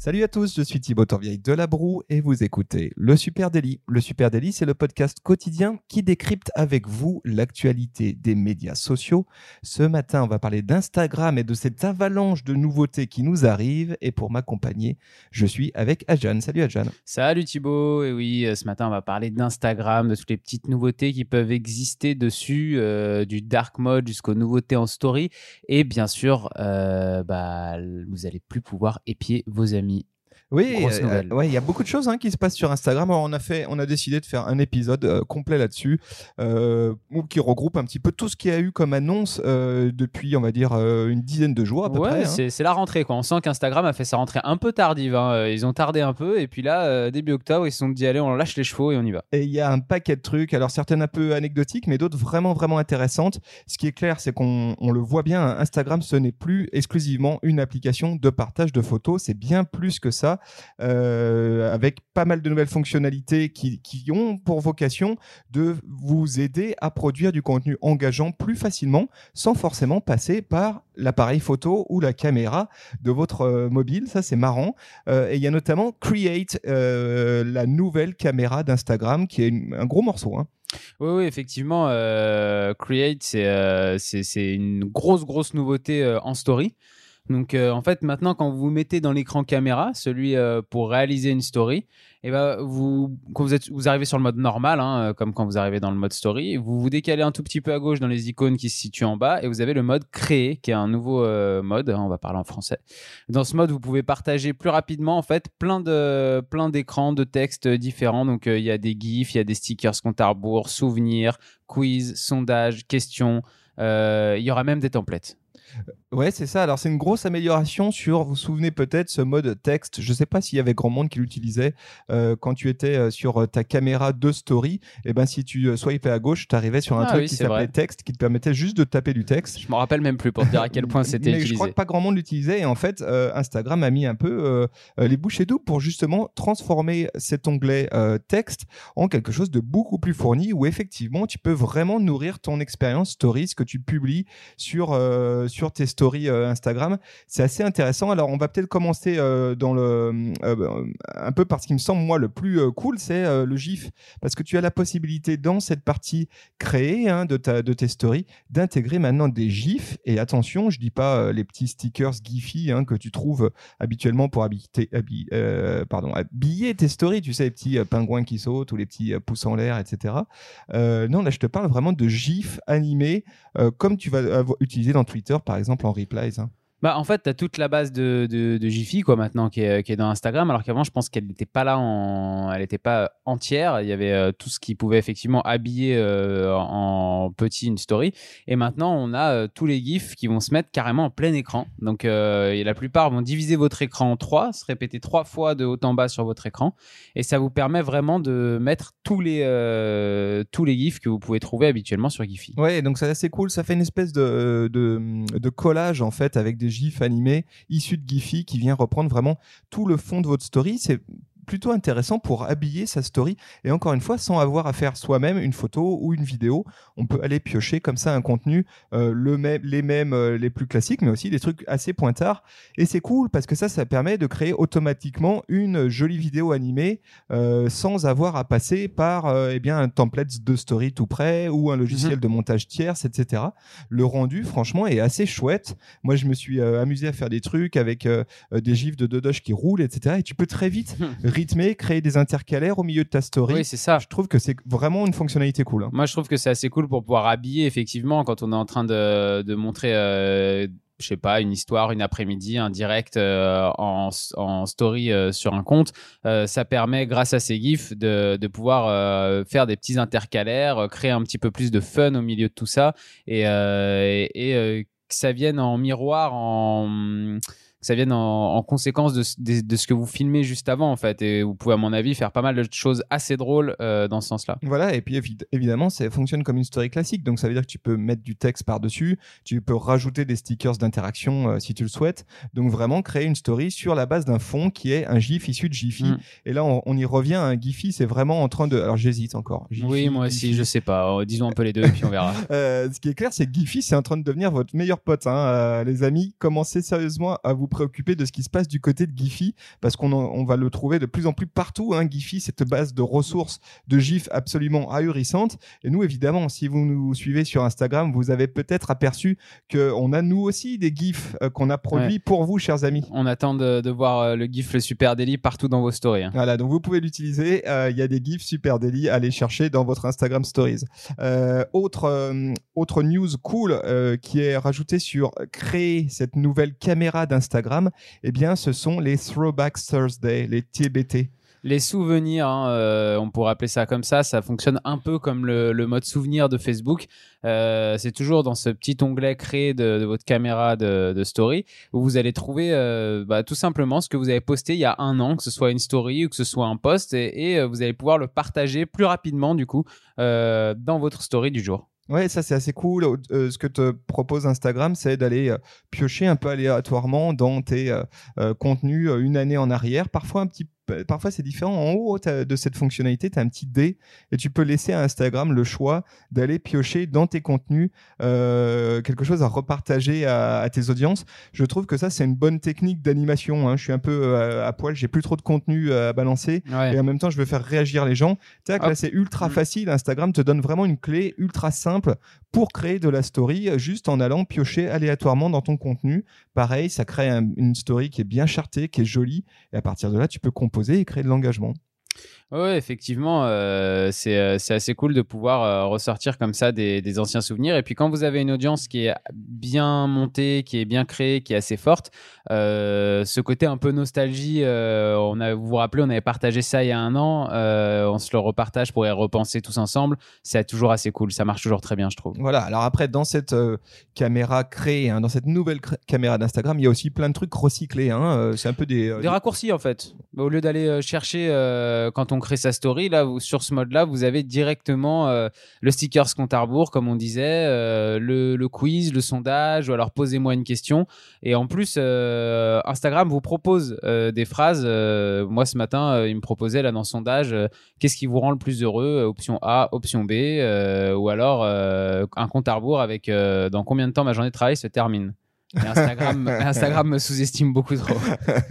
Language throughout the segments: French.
Salut à tous, je suis Thibaut Torvieille de La Broue et vous écoutez Le Super Daily. Le Super Daily, c'est le podcast quotidien qui décrypte avec vous l'actualité des médias sociaux. Ce matin, on va parler d'Instagram et de cette avalanche de nouveautés qui nous arrivent. Et pour m'accompagner, je suis avec Ajan. Salut Ajan. Salut Thibaut. Et oui, euh, ce matin, on va parler d'Instagram, de toutes les petites nouveautés qui peuvent exister dessus, euh, du dark mode jusqu'aux nouveautés en story. Et bien sûr, euh, bah, vous allez plus pouvoir épier vos amis oui, euh, ouais, il y a beaucoup de choses hein, qui se passent sur Instagram. on a fait, on a décidé de faire un épisode euh, complet là-dessus, euh, qui regroupe un petit peu tout ce qu'il y a eu comme annonce euh, depuis, on va dire, une dizaine de jours à peu près. Hein. C'est la rentrée. Quoi. On sent qu'Instagram a fait sa rentrée un peu tardive. Hein. Ils ont tardé un peu, et puis là, début octobre, ils se sont dit allez, on lâche les chevaux et on y va. Et il y a un paquet de trucs. Alors certaines un peu anecdotiques, mais d'autres vraiment vraiment intéressantes. Ce qui est clair, c'est qu'on on le voit bien. Instagram, ce n'est plus exclusivement une application de partage de photos. C'est bien plus que ça. Euh, avec pas mal de nouvelles fonctionnalités qui, ont pour vocation de vous aider à produire du contenu engageant plus facilement sans forcément passer par l'appareil photo ou la caméra de votre euh, mobile. Ça, c'est marrant. Euh, et il y a notamment Create, la nouvelle caméra d'Instagram, qui est un gros morceau. Hein. Oui, oui, effectivement, Create, c'est une grosse, grosse nouveauté en story. Donc euh, en fait maintenant quand vous vous mettez dans l'écran caméra, celui euh, pour réaliser une story, et eh ben vous quand vous êtes vous arrivez sur le mode normal, hein, euh, comme quand vous arrivez dans le mode story, vous vous décalez un tout petit peu à gauche dans les icônes qui se situent en bas et vous avez le mode créer qui est un nouveau mode. Hein, on va parler en français. Dans ce mode vous pouvez partager plus rapidement en fait plein de plein d'écrans de textes différents. Donc il y a des gifs, il y a des stickers compte à rebours, souvenirs, quiz, sondages, questions. Il y aura même des templates. Ouais, c'est ça. Alors, c'est une grosse amélioration sur, vous vous souvenez peut-être, ce mode texte. Je ne sais pas s'il y avait grand monde qui l'utilisait euh, quand tu étais euh, sur euh, ta caméra de story. Et eh ben, si tu swipais à gauche, tu arrivais sur un ah truc qui s'appelait texte, qui te permettait juste de taper du texte. Je me rappelle même plus pour te dire à quel point c'était utilisé. Je crois que pas grand monde l'utilisait. Et en fait, Instagram a mis un peu les bouchées doubles pour justement transformer cet onglet texte en quelque chose de beaucoup plus fourni où effectivement, tu peux vraiment nourrir ton expérience stories que tu publies sur, sur tes stories euh, Instagram. C'est assez intéressant. Alors, on va peut-être commencer euh, dans le euh, un peu par ce qui me semble moi le plus cool, c'est le GIF, parce que tu as la possibilité dans cette partie créée hein, de ta de tes stories d'intégrer maintenant des GIFs. Et attention, je dis pas les petits stickers Giphy hein, que tu trouves habituellement pour habiter, pardon, habiller tes stories. Tu sais, les petits pingouins qui sautent ou les petits pouces en l'air, etc. non, là, je te parle vraiment de GIFs animés comme tu vas utiliser dans Twitter, par exemple, en replies. Hein. Bah, en fait, tu as toute la base de, de, de Jiffy quoi, maintenant qui est, qui est dans Instagram, alors qu'avant, je pense qu'elle n'était pas là, en... elle n'était pas entière. Il y avait euh, tout ce qui pouvait effectivement habiller euh, en petit une story. Et maintenant, on a euh, tous les GIFs qui vont se mettre carrément en plein écran. Donc, la plupart vont diviser votre écran en trois, se répéter trois fois de haut en bas sur votre écran. Et ça vous permet vraiment de mettre tous les, tous les GIFs que vous pouvez trouver habituellement sur Giphy. Ouais, donc c'est assez cool. Ça fait une espèce de, de, de collage en fait avec des GIF animé issu de Giphy qui vient reprendre vraiment tout le fond de votre story. C'est plutôt intéressant pour habiller sa story. Et encore une fois, sans avoir à faire soi-même une photo ou une vidéo, on peut aller piocher comme ça un contenu, euh, le même, les mêmes, euh, les plus classiques, mais aussi des trucs assez pointards. Et c'est cool parce que ça, ça permet de créer automatiquement une jolie vidéo animée euh, sans avoir à passer par eh bien un template de story tout près ou un logiciel mhm. de montage tierce, etc. Le rendu, franchement, est assez chouette. Moi, je me suis amusé à faire des trucs avec des gifs de Dodoche qui roulent, etc. Et tu peux très vite rythmer, créer des intercalaires au milieu de ta story. Oui, c'est ça. Je trouve que c'est vraiment une fonctionnalité cool. Hein. Moi, je trouve que c'est assez cool pour pouvoir habiller, effectivement, quand on est en train de, de montrer. Euh, je sais pas, une histoire, une après-midi, un direct euh, en, en, story euh, sur un compte, euh, ça permet, grâce à ces GIFs, de, de pouvoir faire des petits intercalaires, créer un petit peu plus de fun au milieu de tout ça et, et, et que ça vienne en miroir, en que ça vienne en, en conséquence de, ce- de, de ce que vous filmez juste avant en fait. Et vous pouvez à mon avis faire pas mal de choses assez drôles euh, dans ce sens-là. Voilà, et puis évi- évidemment, ça fonctionne comme une story classique. Donc ça veut dire que tu peux mettre du texte par-dessus, tu peux rajouter des stickers d'interaction euh, si tu le souhaites. Donc vraiment créer une story sur la base d'un fond qui est un GIF issu de Jiffy. Mm. Et là, on, on y revient. Un Giphy, c'est vraiment en train de. Alors j'hésite encore. Giphy, oui, moi aussi, je sais pas. Euh, Disons un peu les deux et puis on verra. Euh, ce qui est clair, c'est que Giphy, c'est en train de devenir votre meilleur pote. Hein. Les amis, commencez sérieusement à vous préoccuper de ce qui se passe du côté de Giphy, parce qu'on on va le trouver de plus en plus partout. Hein. Giphy, cette base de ressources de GIF absolument ahurissante. Et nous, évidemment, si vous nous suivez sur Instagram, vous avez peut-être aperçu qu'on a nous aussi des GIFs euh, qu'on a produits pour vous, chers amis. On attend de, de voir euh, le GIF le super délit partout dans vos stories. hein. Voilà, donc vous pouvez l'utiliser. Euh, Il y a des gifs super délit à aller chercher dans votre Instagram Stories. Autre autre news cool qui est rajoutée sur créer cette nouvelle caméra d'Instagram, eh bien, ce sont les Throwback Thursday, les TBT. Les souvenirs, hein, euh, on pourrait appeler ça comme ça, ça fonctionne un peu comme le, mode souvenir de Facebook. Euh, c'est toujours dans ce petit onglet créé de, votre caméra de, story où vous allez trouver euh, bah, tout simplement ce que vous avez posté il y a un an, que ce soit une story ou que ce soit un post, et, vous allez pouvoir le partager plus rapidement du coup dans votre story du jour. Ouais, ça c'est assez cool. Euh, ce que te propose Instagram, c'est d'aller euh, piocher un peu aléatoirement dans tes euh, contenus une année en arrière. Parfois un petit Parfois c'est différent. En haut de cette fonctionnalité, tu as un petit dé et tu peux laisser à Instagram le choix d'aller piocher dans tes contenus euh, quelque chose à repartager à, à tes audiences. Je trouve que ça c'est une bonne technique d'animation. hein. Je suis un peu euh, à poil, j'ai plus trop de contenu à balancer Ouais. et en même temps je veux faire réagir les gens. Tac, là c'est ultra Mm. facile. Instagram te donne vraiment une clé ultra simple pour créer de la story euh, juste en allant piocher aléatoirement dans ton contenu. Pareil, ça crée un- une story qui est bien chartée, qui est jolie et à partir de là tu peux composer et créer de l'engagement. Ouais, effectivement, euh, c'est euh, c'est assez cool de pouvoir euh, ressortir comme ça des, des anciens souvenirs. Et puis quand vous avez une audience qui est bien montée, qui est bien créée, qui est assez forte, euh, ce côté un peu nostalgie, euh, on a, vous vous rappelez, on avait partagé ça il y a un an, euh, on se le repartage pour y repenser tous ensemble. C'est toujours assez cool, ça marche toujours très bien, je trouve. Voilà. Alors après, dans cette euh, caméra créée, hein, dans cette nouvelle caméra d'Instagram, il y a aussi plein de trucs recyclés. Hein. Euh, C'est un peu des, euh, Des raccourcis en fait. Au lieu d'aller chercher euh, quand on crée sa story, là, sur ce mode-là, vous avez directement euh, le sticker compte à rebours, comme on disait, euh, le, quiz, le sondage, ou alors posez-moi une question. Et en plus, euh, Instagram vous propose des phrases. Moi, ce matin, il me proposait là dans le sondage, qu'est-ce qui vous rend le plus heureux? Option A, option B, ou alors un compte à rebours avec dans combien de temps ma journée de travail se termine? Instagram, Instagram me sous-estime beaucoup trop.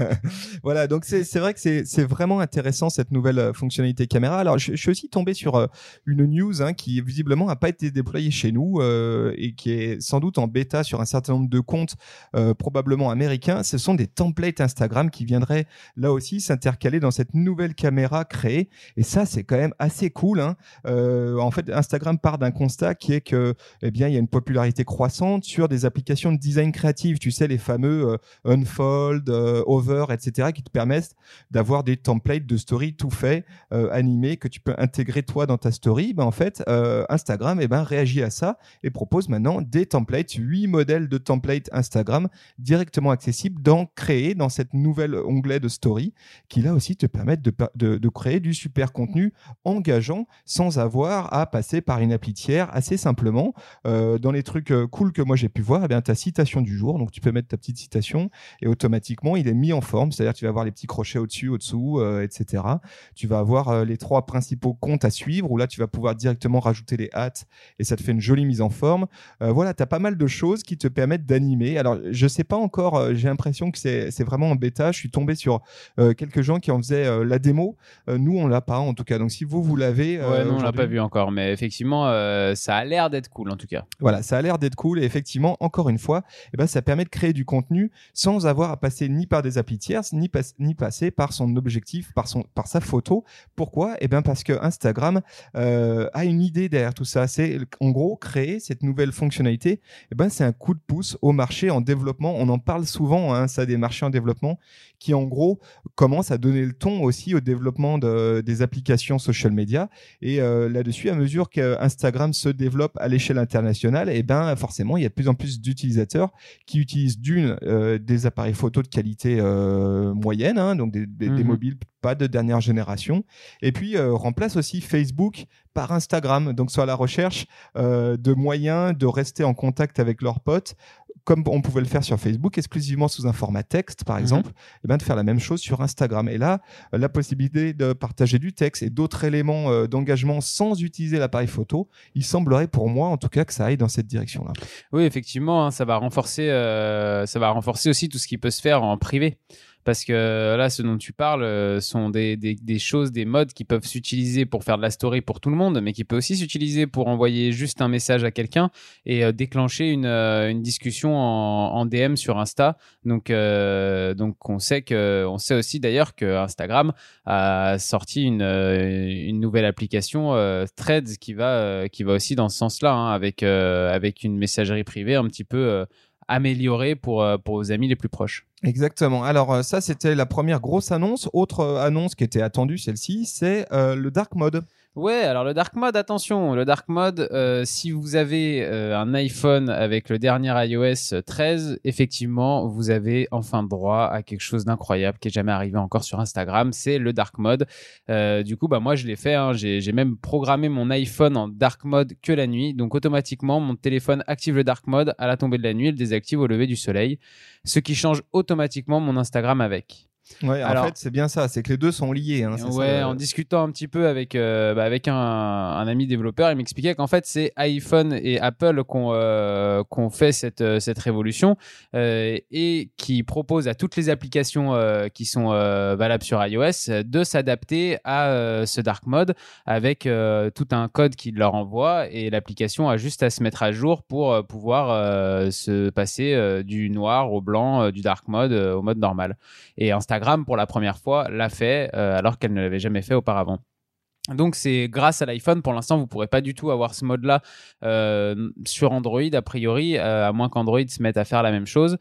voilà, donc c'est vrai que c'est vraiment intéressant cette nouvelle euh, fonctionnalité caméra. Alors, je, je suis aussi tombé sur euh, une news hein, qui visiblement n'a pas été déployée chez nous euh, et qui est sans doute en bêta sur un certain nombre de comptes euh, probablement américains. Ce sont des templates Instagram qui viendraient là aussi s'intercaler dans cette nouvelle caméra créée. Et ça, c'est quand même assez cool. Hein. Euh, en fait, Instagram part d'un constat qui est que, eh bien, il y a une popularité croissante sur des applications de design créatif. Tu sais, les fameux euh, Unfold, euh, Over, etc., qui te permettent d'avoir des templates de story tout fait, euh, animés, que tu peux intégrer toi dans ta story. Ben, en fait, Instagram eh ben, réagit à ça et propose maintenant des templates, huit modèles de templates Instagram directement accessibles dans créer dans cette nouvelle onglet de story qui là aussi te permettent de, de, créer du super contenu engageant sans avoir à passer par une appli tiers assez simplement. Dans les trucs cool que moi j'ai pu voir, eh bien, ta citation du jour, donc tu peux mettre ta petite citation et automatiquement il est mis en forme, c'est-à-dire que tu vas avoir les petits crochets au-dessus, au-dessous, euh, etc. Tu vas avoir euh, les trois principaux comptes à suivre où là tu vas pouvoir directement rajouter les hâtes et ça te fait une jolie mise en forme. Euh, voilà, tu as pas mal de choses qui te permettent d'animer. Alors je sais pas encore, j'ai l'impression que c'est vraiment en bêta. Je suis tombé sur quelques gens qui en faisaient la démo. Nous on l'a pas en tout cas. Donc si vous vous l'avez, Ouais, non, on l'a pas vu encore, mais effectivement, ça a l'air d'être cool en tout cas. Voilà, ça a l'air d'être cool et effectivement, encore une fois, eh ben, ça permet de créer du contenu sans avoir à passer ni par des applis tierces, ni, ni passer par son objectif, par, son, par sa photo. Pourquoi? Eh bien parce que Instagram euh, a une idée derrière tout ça. C'est en gros créer cette nouvelle fonctionnalité. Eh ben, c'est un coup de pouce au marché en développement. On en parle souvent, hein, ça, des marchés en développement qui en gros commencent à donner le ton aussi au développement de, des applications social media. Et euh, là-dessus, à mesure que Instagram se développe à l'échelle internationale, et ben forcément, il y a de plus en plus d'utilisateurs qui utilisent d'une des appareils photo de qualité moyenne, hein, donc des, des, des, Mhm. mobiles pas de dernière génération, et puis remplace aussi Facebook par Instagram, donc soit à la recherche de moyens de rester en contact avec leurs potes comme on pouvait le faire sur Facebook, exclusivement sous un format texte, par exemple, et ben de faire la même chose sur Instagram. Et là, euh, la possibilité de partager du texte et d'autres éléments euh, d'engagement sans utiliser l'appareil photo, il semblerait pour moi, en tout cas, que ça aille dans cette direction-là. Oui, effectivement, hein, ça va renforcer, euh, ça va renforcer aussi tout ce qui peut se faire en privé. Parce que là, ce dont tu parles euh, sont des, des, choses, des modes qui peuvent s'utiliser pour faire de la story pour tout le monde, mais qui peut aussi s'utiliser pour envoyer juste un message à quelqu'un et euh, déclencher une, euh, une discussion en, DM sur Insta. Donc, donc on sait que, on sait aussi d'ailleurs que Instagram a sorti une, une nouvelle application Threads qui va, qui va aussi dans ce sens-là, hein, avec, avec une messagerie privée un petit peu améliorée pour, pour vos amis les plus proches. Exactement. Alors ça, c'était la première grosse annonce. Autre euh, annonce qui était attendue, celle-ci, c'est euh, le dark mode. Ouais, alors le dark mode, attention, le dark mode, euh, si vous avez euh, un iPhone avec le dernier iOS 13, effectivement, vous avez enfin droit à quelque chose d'incroyable qui est jamais arrivé encore sur Instagram, c'est le dark mode. Euh, du coup, bah moi je l'ai fait, hein, j'ai même programmé mon iPhone en dark mode que la nuit, donc automatiquement mon téléphone active le dark mode à la tombée de la nuit, le désactive au lever du soleil, ce qui change automatiquement mon Instagram avec. Ouais, Alors, en fait, c'est bien ça, c'est que les deux sont liés. Hein, ouais, ça, en discutant un petit peu avec, euh, bah, avec un, un, ami développeur, il m'expliquait qu'en fait, c'est iPhone et Apple qui ont euh, qu fait cette, cette révolution euh, et qui proposent à toutes les applications euh, qui sont euh, valables sur iOS de s'adapter à ce dark mode avec tout un code qui leur envoie et l'application a juste à se mettre à jour pour pouvoir se passer du noir au blanc, du dark mode au mode normal. Et Instagram Instagram pour la première fois l'a fait euh, alors qu'elle ne l'avait jamais fait auparavant. Donc c'est grâce à l'iPhone, pour l'instant vous pourrez pas du tout avoir ce mode-là euh, sur Android a priori, euh, à moins qu'Android se mette à faire la même chose.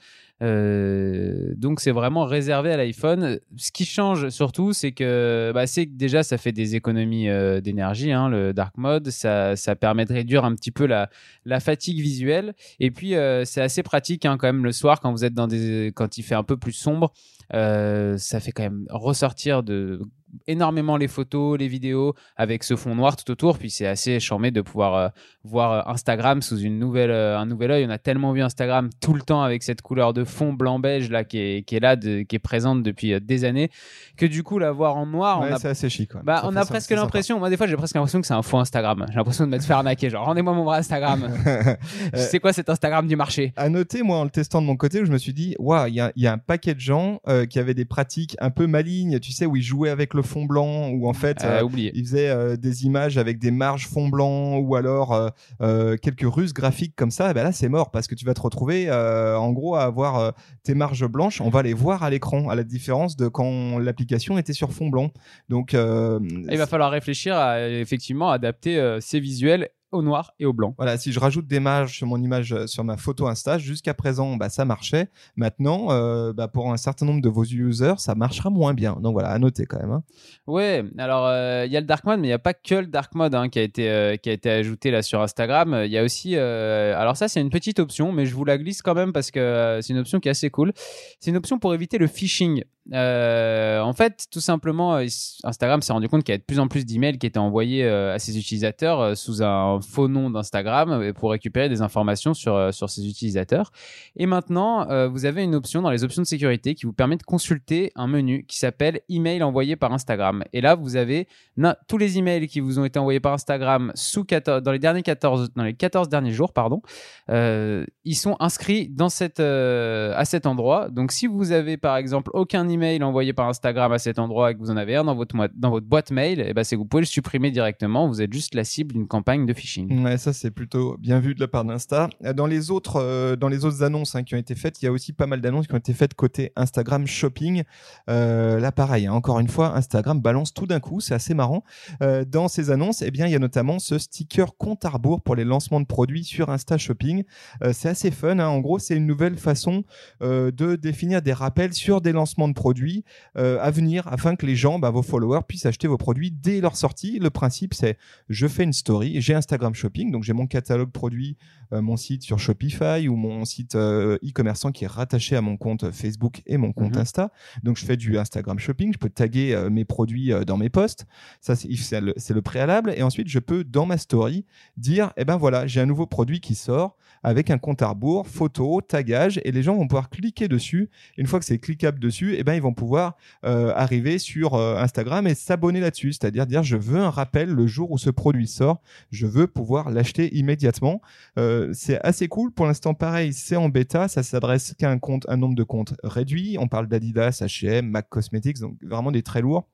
Donc c'est vraiment réservé à l'iPhone. Ce qui change surtout, c'est que, bah, déjà ça fait des économies euh, d'énergie, hein, le dark mode. Ça, permet de réduire un petit peu la, la fatigue visuelle. Et puis euh, c'est assez pratique hein, quand même le soir quand vous êtes dans des, quand il fait un peu plus sombre. Euh, ça fait quand même ressortir de énormément les photos, les vidéos avec ce fond noir tout autour. Puis c'est assez charmé de pouvoir euh, voir Instagram sous une nouvelle, euh, un nouvel œil. On a tellement vu Instagram tout le temps avec cette couleur de fond blanc beige là qui est, qui est là, de, qui est présente depuis euh, des années, que du coup la voir en noir, ouais, on a, c'est assez chic. Ouais. Bah, on a presque l'impression. Moi des fois j'ai presque l'impression que c'est un faux Instagram. J'ai l'impression de m'être fait arnaquer. Genre rendez-moi mon vrai Instagram. c'est quoi cet Instagram du marché? À noter moi en le testant de mon côté, où je me suis dit waouh, il y a, y a, un paquet de gens euh, qui avaient des pratiques un peu malignes, tu sais, où ils jouaient avec le fond blanc, où en fait euh, euh, ils faisaient euh, des images avec des marges fond blanc, ou alors euh, quelques ruses graphiques comme ça. Et ben là c'est mort parce que tu vas te retrouver en gros à avoir tes marges blanches. On va les voir à l'écran, à la différence de quand l'application était sur fond blanc. Donc il va falloir réfléchir à effectivement adapter ces visuels au noir et au blanc. Voilà, si je rajoute des marges sur mon image, sur ma photo Insta, jusqu'à présent, bah, ça marchait. Maintenant, euh, bah, pour un certain nombre de vos users, ça marchera moins bien. Donc voilà, à noter quand même. Hein. Ouais, alors il euh, y a le dark mode, mais il n'y a pas que le dark mode hein, qui, a été, euh, qui a été ajouté là sur Instagram. Il y a aussi, alors ça c'est une petite option, mais je vous la glisse quand même parce que c'est une option qui est assez cool. C'est une option pour éviter le phishing. Euh, en fait, tout simplement, Instagram s'est rendu compte qu'il y avait de plus en plus d'emails qui étaient envoyés euh, à ses utilisateurs euh, sous un faux nom d'Instagram pour récupérer des informations sur, sur ses utilisateurs. Et maintenant, vous avez une option dans les options de sécurité qui vous permet de consulter un menu qui s'appelle email envoyé par Instagram. Et là, vous avez tous les emails qui vous ont été envoyés par Instagram sous 14, dans les derniers 14, dans les 14 derniers jours, pardon, ils sont inscrits dans cette, à cet endroit. Donc, si vous avez par exemple aucun email envoyé par Instagram à cet endroit et que vous en avez un dans votre, dans votre boîte mail, et ben c'est que vous pouvez le supprimer directement. Vous êtes juste la cible d'une campagne de phishing. Ouais, ça c'est plutôt bien vu de la part d'Insta. Dans les autres, euh, dans les autres annonces hein, qui ont été faites, il y a aussi pas mal d'annonces qui ont été faites côté Instagram Shopping. Euh, là, pareil, hein, encore une fois, Instagram balance tout d'un coup, c'est assez marrant. Euh, dans ces annonces, eh bien, il y a notamment ce sticker compte à rebours pour les lancements de produits sur Insta Shopping. Euh, c'est assez fun. Hein. En gros, c'est une nouvelle façon euh, de définir des rappels sur des lancements de produits produits euh, à venir afin que les gens, bah, vos followers, puissent acheter vos produits dès leur sortie. Le principe, c'est je fais une story, j'ai Instagram Shopping, donc j'ai mon catalogue produit, euh, mon site sur Shopify ou mon site euh, e-commerçant qui est rattaché à mon compte Facebook et mon compte Mhm. Insta. Donc je fais du Instagram Shopping, je peux taguer mes produits dans mes posts. Ça, c'est c'est le, c'est le préalable. Et ensuite, je peux, dans ma story, dire, eh ben voilà, j'ai un nouveau produit qui sort avec un compte à rebours, photo, tagage, et les gens vont pouvoir cliquer dessus. Une fois que c'est cliquable dessus, eh ben ils vont pouvoir euh, arriver sur euh, Instagram et s'abonner là-dessus, c'est-à-dire dire je veux un rappel le jour où ce produit sort, je veux pouvoir l'acheter immédiatement. Euh, c'est assez cool. Pour l'instant, pareil, c'est en bêta, ça s'adresse qu'à un un nombre de comptes réduit. On parle d'Adidas, H&M, Mac Cosmetics, donc vraiment des très lourds.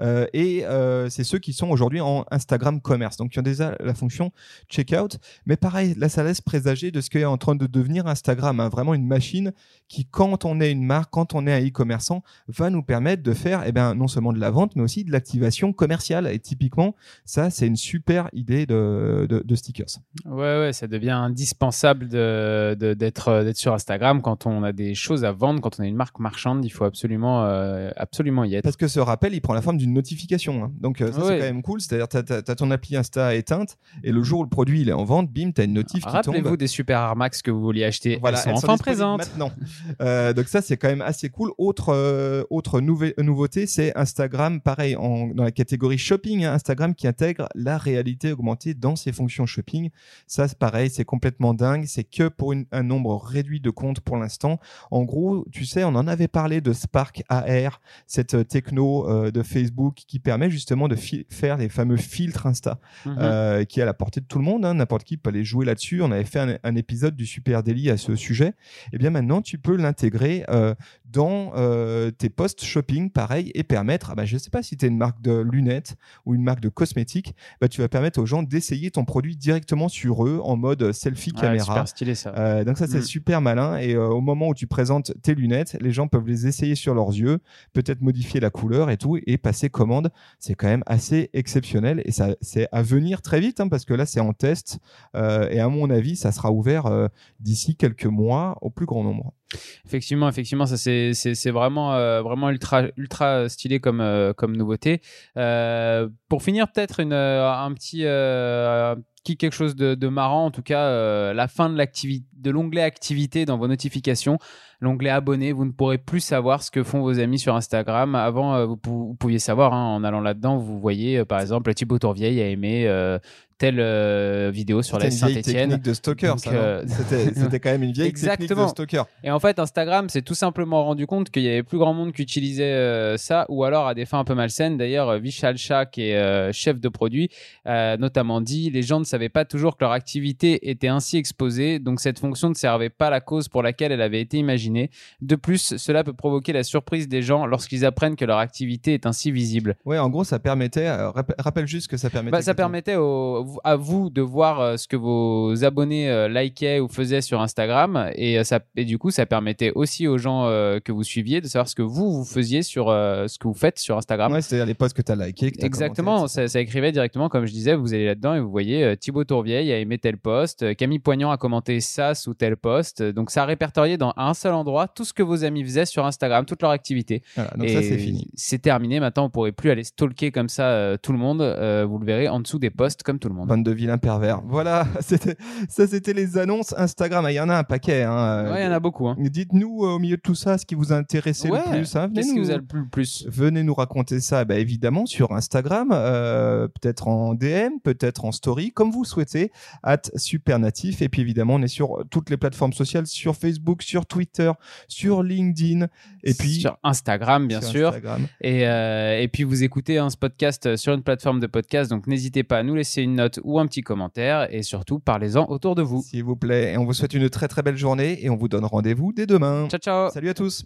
Euh, et euh, c'est ceux qui sont aujourd'hui en Instagram commerce, donc qui ont déjà la fonction checkout. Mais pareil, là, ça laisse présager de ce qu'est en train de devenir Instagram, hein. vraiment une machine qui, quand on est une marque, quand on est un e-commerçant, va nous permettre de faire, eh ben, non seulement de la vente, mais aussi de l'activation commerciale. Et typiquement, ça, c'est une super idée de, de, de stickers. Ouais, ouais, ça devient indispensable de, de- d'être, euh, d'être sur Instagram quand on a des choses à vendre, quand on est une marque marchande. Il faut absolument, euh, absolument y être. Parce que ce rappel, il prend la forme d'une notification. hein. Donc, euh, ça, c'est quand même cool. C'est-à-dire, tu as, ton appli Insta éteinte, et le jour où le produit il est en vente, bim, tu as une notif qui tombe. Rappelez-vous des super Armax que vous vouliez acheter. Voilà, elles sont elles enfin disponibles présentes. Maintenant. Euh, donc ça, c'est quand même assez cool. Autre euh, autre nouvé- nouveauté, c'est Instagram, pareil, en, dans la catégorie shopping, hein, Instagram qui intègre la réalité augmentée dans ses fonctions shopping. Ça, c'est pareil, c'est complètement dingue. C'est que pour une- un nombre réduit de comptes pour l'instant. En gros, tu sais, on en avait parlé de Spark AR, cette euh, techno euh, de Facebook qui permet justement de faire les fameux filtres Insta Mhm. euh, qui est à la portée de tout le monde. hein. N'importe qui peut aller jouer là-dessus. On avait fait un, un épisode du Super Daily à ce sujet. Et bien maintenant, tu peux l'intégrer euh, dans euh, tes posts shopping, pareil, et permettre, ah bah, je ne sais pas si tu es une marque de lunettes ou une marque de cosmétiques, bah, tu vas permettre aux gens d'essayer ton produit directement sur eux en mode selfie Ouais, caméra. super stylé ça. Donc ça c'est Mm. super malin et au moment où tu présentes tes lunettes, les gens peuvent les essayer sur leurs yeux, peut-être modifier la couleur et tout et passer commande. C'est quand même assez exceptionnel et ça c'est à venir très vite hein, parce que là c'est en test euh, et à mon avis ça sera ouvert euh, d'ici quelques mois au plus grand nombre. Effectivement, effectivement, ça c'est vraiment euh, vraiment ultra ultra stylé comme comme nouveauté. Pour finir, peut-être une un petit qui quelque chose de, marrant. En tout cas euh, la fin de l'activité de l'onglet activité dans vos notifications. L'onglet abonné vous ne pourrez plus savoir ce que font vos amis sur Instagram. Avant euh, vous, pou- vous pouviez savoir hein, en allant là-dedans vous voyez euh, par exemple Thibaut Tourvieille a aimé telle euh, vidéo sur la Saint-Étienne de stalker, euh, C'était quand même une vieille technique de stalker. Et en fait, Instagram s'est tout simplement rendu compte qu'il y avait plus grand monde qui utilisait euh, ça, ou alors à des fins un peu malsaines. D'ailleurs, Vishal Shah, qui est chef de produit, a notamment dit les gens ne savaient pas toujours que leur activité était ainsi exposée, donc cette fonction ne servait pas à la cause pour laquelle elle avait été imaginée. De plus, cela peut provoquer la surprise des gens lorsqu'ils apprennent que leur activité est ainsi visible. Ouais, en gros ça permettait. rappel- rappelle juste que ça permettait. Bah, ça permettait à vous de voir euh, ce que vos abonnés euh, likaient ou faisaient sur Instagram et, euh, ça, et du coup ça permettait aussi aux gens que vous suiviez de savoir ce que vous vous faisiez sur ce que vous faites sur Instagram. Ouais, c'est-à-dire les posts que tu as likés. Exactement, ça, ça écrivait directement, comme je disais, vous allez là-dedans et vous voyez Thibaut Tourvieille a aimé tel post, Camille Poignant a commenté ça sous tel post. Donc ça a répertorié dans un seul endroit tout ce que vos amis faisaient sur Instagram, toute leur activité. Voilà, donc et ça c'est fini. C'est terminé, maintenant vous pourrez plus aller stalker comme ça euh, tout le monde, Euh, vous le verrez en dessous des posts comme tout le monde. Bande de vilains pervers. Voilà, ça c'était les annonces Instagram. Ah, Il y en a un paquet. Hein. Ouais, il y en a beaucoup. Hein. Dites-nous euh, au milieu de tout ça ce qui vous a intéressé Ouais, le plus. hein. Qu'est-ce qui vous a le plus, Venez nous raconter ça, bah, évidemment, sur Instagram, euh, peut-être en DM, peut-être en story, comme vous souhaitez, at Supernatif. Et puis évidemment, on est sur toutes les plateformes sociales, sur Facebook, sur Twitter, sur LinkedIn, et puis sur Instagram, bien sur sûr. Instagram. Et, euh, et puis vous écoutez hein, ce podcast euh, sur une plateforme de podcast, donc n'hésitez pas à nous laisser une note ou un petit commentaire et surtout parlez-en autour de vous. S'il vous plaît. Et on vous souhaite une très très belle journée et on vous donne rendez-vous dès demain. Ciao ciao Salut à tous.